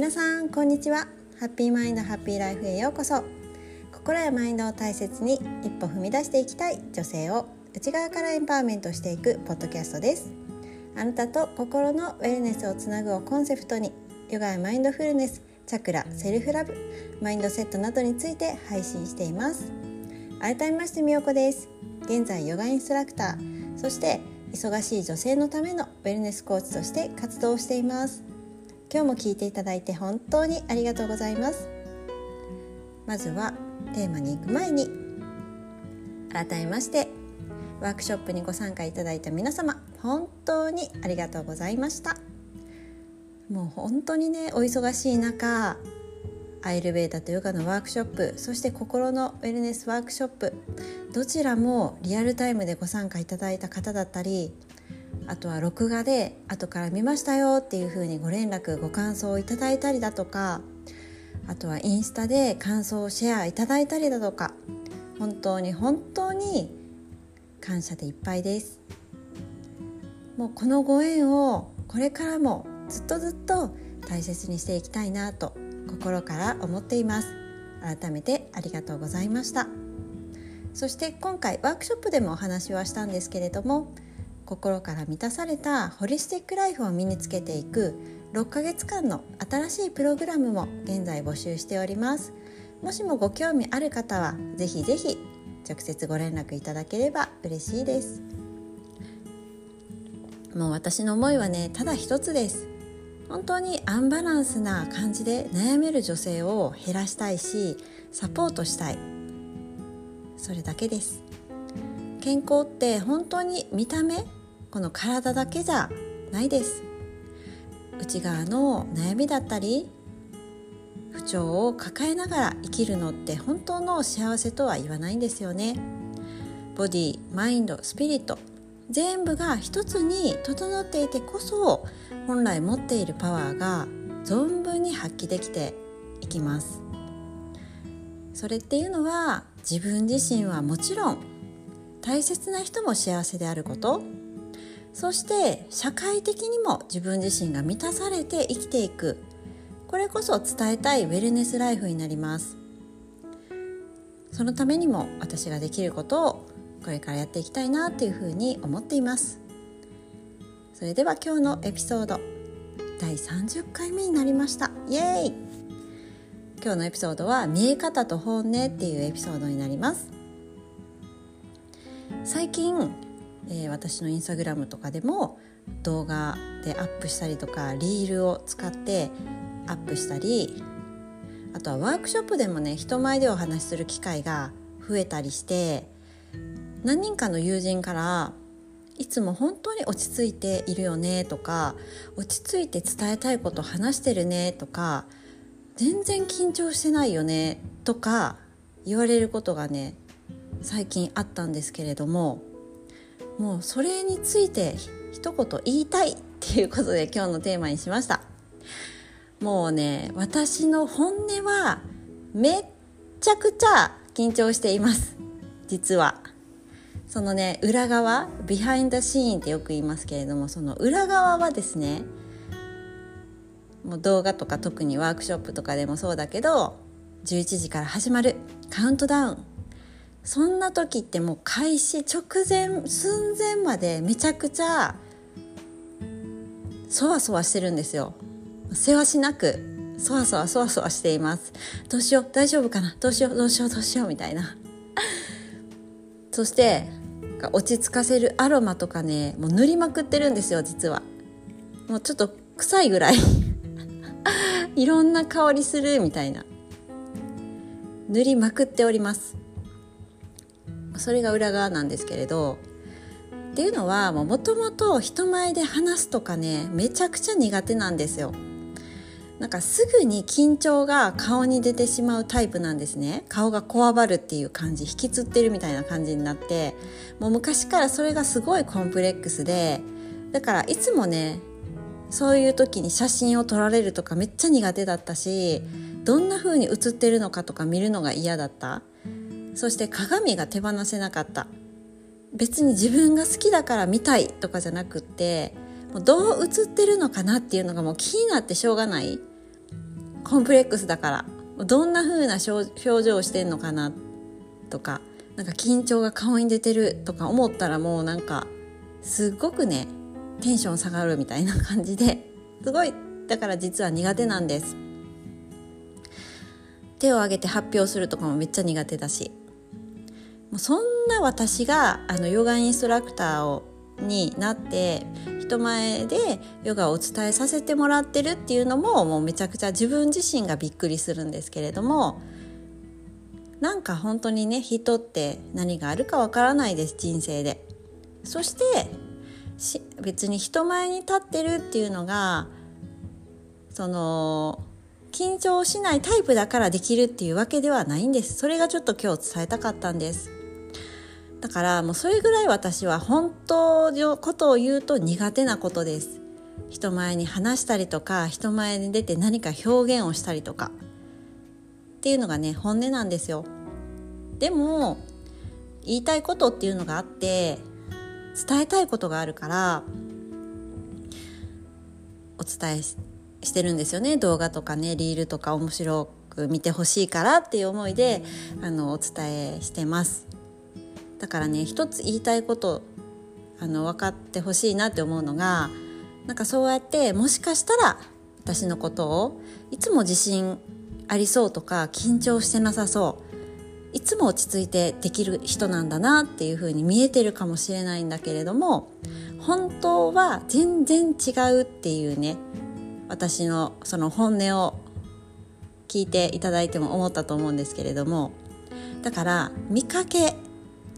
皆さんこんにちは。 Happy Mind Happy Life へようこそ。心やマインドを大切に一歩踏み出していきたい女性を内側からエンパワーメントしていくポッドキャストです。あなたと心のウェルネスをつなぐをコンセプトにヨガやマインドフルネスチャクラセルフラブマインドセットなどについて配信しています。改めましてみよこです。現在ヨガインストラクターそして忙しい女性のためのウェルネスコーチとして活動しています。今日も聞いていただいて本当にありがとうございます。まずはテーマに行く前に改めましてワークショップにご参加いただいた皆様本当にありがとうございました。もう本当にねお忙しい中アイルベーダとヨガのワークショップそして心のウェルネスワークショップ。どちらもリアルタイムでご参加いただいた方だったりあとは録画で後から見ましたよっていう風にご連絡ご感想をいただいたりだとかあとはインスタで感想をシェアいただいたりだとか本当に本当に感謝でいっぱいです。もうこのご縁をこれからもずっとずっと大切にしていきたいなと心から思っています。改めてありがとうございました。そして今回ワークショップでもお話はしたんですけれども心から満たされたホリスティックライフを身につけていく6ヶ月間の新しいプログラムも現在募集しております。もしもご興味ある方はぜひぜひ直接ご連絡いただければ嬉しいです。もう私の思いはねただ一つです。本当にアンバランスな感じで悩める女性を減らしたいしサポートしたい。それだけです。健康って本当に見た目この体だけじゃないです。内側の悩みだったり不調を抱えながら生きるのって本当の幸せとは言わないんですよね。ボディマインドスピリット全部が一つに整っていてこそ本来持っているパワーが存分に発揮できていきます。それっていうのは自分自身はもちろん大切な人も幸せであること。そして社会的にも自分自身が満たされて生きていく。これこそ伝えたいウェルネスライフになります。そのためにも私ができることをこれからやっていきたいなっていうふうに思っています。それでは今日のエピソード第30回目になりました。イエーイ。今日のエピソードは見え方と本音っていうエピソードになります。最近えー、私のインスタグラムとかでも動画でアップしたりとかリールを使ってアップしたりあとはワークショップでもね人前でお話しする機会が増えたりして何人かの友人からいつも本当に落ち着いているよねとか落ち着いて伝えたいこと話してるねとか全然緊張してないよねとか言われることがね最近あったんですけれどももうそれについて一言言いたい っていうことで今日のテーマにしました。もうね私の本音はめっちゃくちゃ緊張しています。実は。そのね裏側ビハインドシーンってよく言いますけれどもその裏側はですねもう動画とか特にワークショップとかでもそうだけど11時から始まるカウントダウン。そんな時ってもう開始直前寸前までめちゃくちゃそわそわしてるんですよ。せわしなくそわそわそわそわしています。どうしよう大丈夫かなどうしようどうしようどうしようみたいな。そして落ち着かせるアロマとかねもう塗りまくってるんですよ実は。もうちょっと臭いぐらい。いろんな香りするみたいな。塗りまくっております。それが裏側なんですけれど。っていうのはもともと人前で話すとかねめちゃくちゃ苦手なんですよ。なんかすぐに緊張が顔に出てしまうタイプなんですね。顔がこわばるっていう感じ引きつってるみたいな感じになってもう昔からそれがすごいコンプレックスでだからいつもねそういう時に写真を撮られるとかめっちゃ苦手だったしどんな風に写ってるのかとか見るのが嫌だった。そして鏡が手放せなかった。別に自分が好きだから見たいとかじゃなくってどう映ってるのかなっていうのがもう気になってしょうがない。コンプレックスだから。どんな風な表情をしてんのかなとかなんか緊張が顔に出てるとか思ったらもうなんかすっごくねテンション下がるみたいな感じですごいだから実は苦手なんです。手を挙げて発表するとかもめっちゃ苦手だし。もうそんな私があのヨガインストラクターをになって人前でヨガをお伝えさせてもらってるっていうのももうめちゃくちゃ自分自身がびっくりするんですけれどもなんか本当にね人って何があるかわからないです人生で。そして別に人前に立ってるっていうのがその緊張しないタイプだからできるっていうわけではないんですそれがちょっと今日伝えたかったんですだからもうそれぐらい私は本当のことを言うと苦手なことです。人前に話したりとか人前に出て何か表現をしたりとか。っていうのがね本音なんですよ。でも言いたいことっていうのがあって伝えたいことがあるからお伝えしてるんですよね。動画とかねリールとか面白く見てほしいからっていう思いであのお伝えしてます。だからね一つ言いたいことあの分かってほしいなって思うのがなんかそうやってもしかしたら私のことをいつも自信ありそうとか緊張してなさそう。いつも落ち着いてできる人なんだなっていう風に見えてるかもしれないんだけれども本当は全然違うっていうね私のその本音を聞いていただいても思ったと思うんですけれどもだから見かけ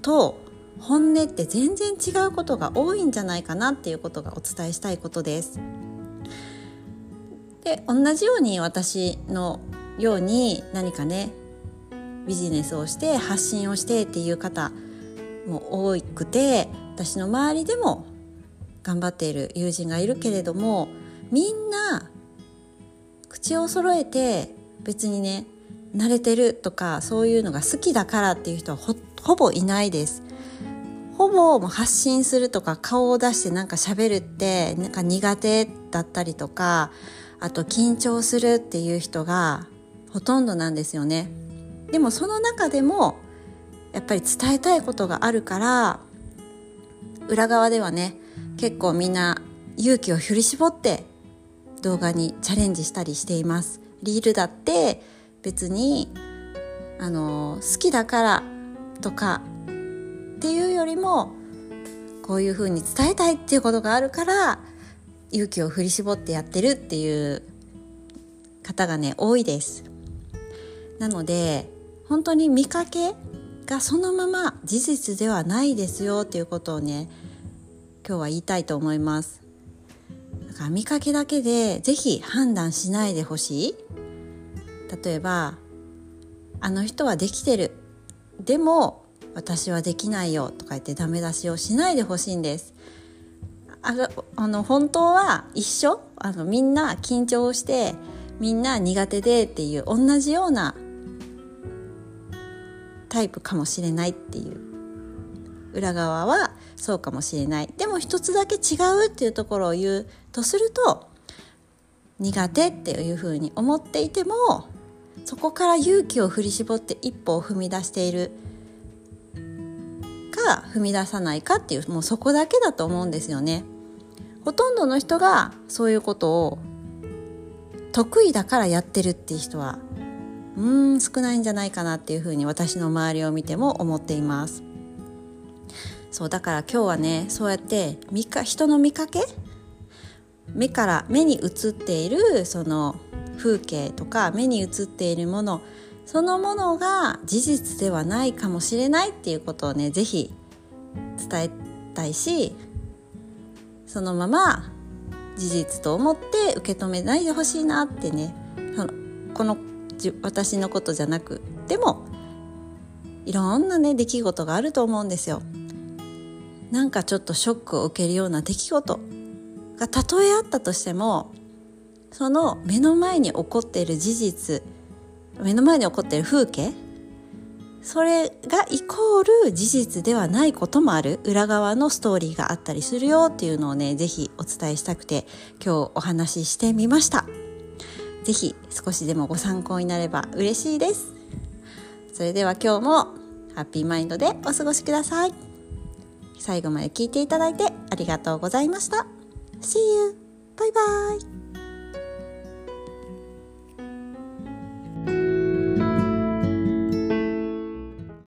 と本音って全然違うことが多いんじゃないかなっていうことがお伝えしたいことです。で同じように私のように何かねビジネスをして発信をしてっていう方も多くて私の周りでも頑張っている友人がいるけれどもみんな口を揃えて別にね慣れてるとかそういうのが好きだからっていう人はほぼいないです。ほぼ発信するとか顔を出してなんか喋るってなんか苦手だったりとかあと緊張するっていう人がほとんどなんですよね。でもその中でもやっぱり伝えたいことがあるから裏側ではね結構みんな勇気を振り絞って動画にチャレンジしたりしていますリールだって別にあの好きだからとかっていうよりもこういうふうに伝えたいっていうことがあるから勇気を振り絞ってやってるっていう方がね多いです。なので本当に見かけがそのまま事実ではないですよっていうことをね今日は言いたいと思います。だから見かけだけで是非判断しないでほしい。例えばあの人はできてる。でも私はできないよ。とか言ってダメ出しをしないでほしいんです。ああの本当は一緒？あのみんな緊張してみんな苦手でっていう同じようなタイプかもしれないっていう。裏側はそうかもしれない。でも一つだけ違うっていうところを言うとすると苦手っていうふうに思っていてもそこから勇気を振り絞って一歩を踏み出している。か踏み出さないかっていうもうそこだけだと思うんですよね。ほとんどの人がそういうことを得意だからやってるっていう人はうん少ないんじゃないかなっていうふうに私の周りを見ても思っています。そうだから今日はねそうやって見か人の見かけ？目から目に映っているその風景とか目に映っているものそのものが事実ではないかもしれないっていうことをね是非伝えたいしそのまま事実と思って受け止めないでほしいなってねそのこの私のことじゃなくでもいろんなね出来事があると思うんですよ。なんかちょっとショックを受けるような出来事がたとえあったとしてもその目の前に起こっている事実目の前に起こっている風景それがイコール事実ではないこともある。裏側のストーリーがあったりするよっていうのをね是非お伝えしたくて今日お話ししてみました。ぜひ少しでもご参考になれば嬉しいです。それでは今日もハッピーマインドでお過ごしください。最後まで聞いていただいてありがとうございました。See you! バイバイ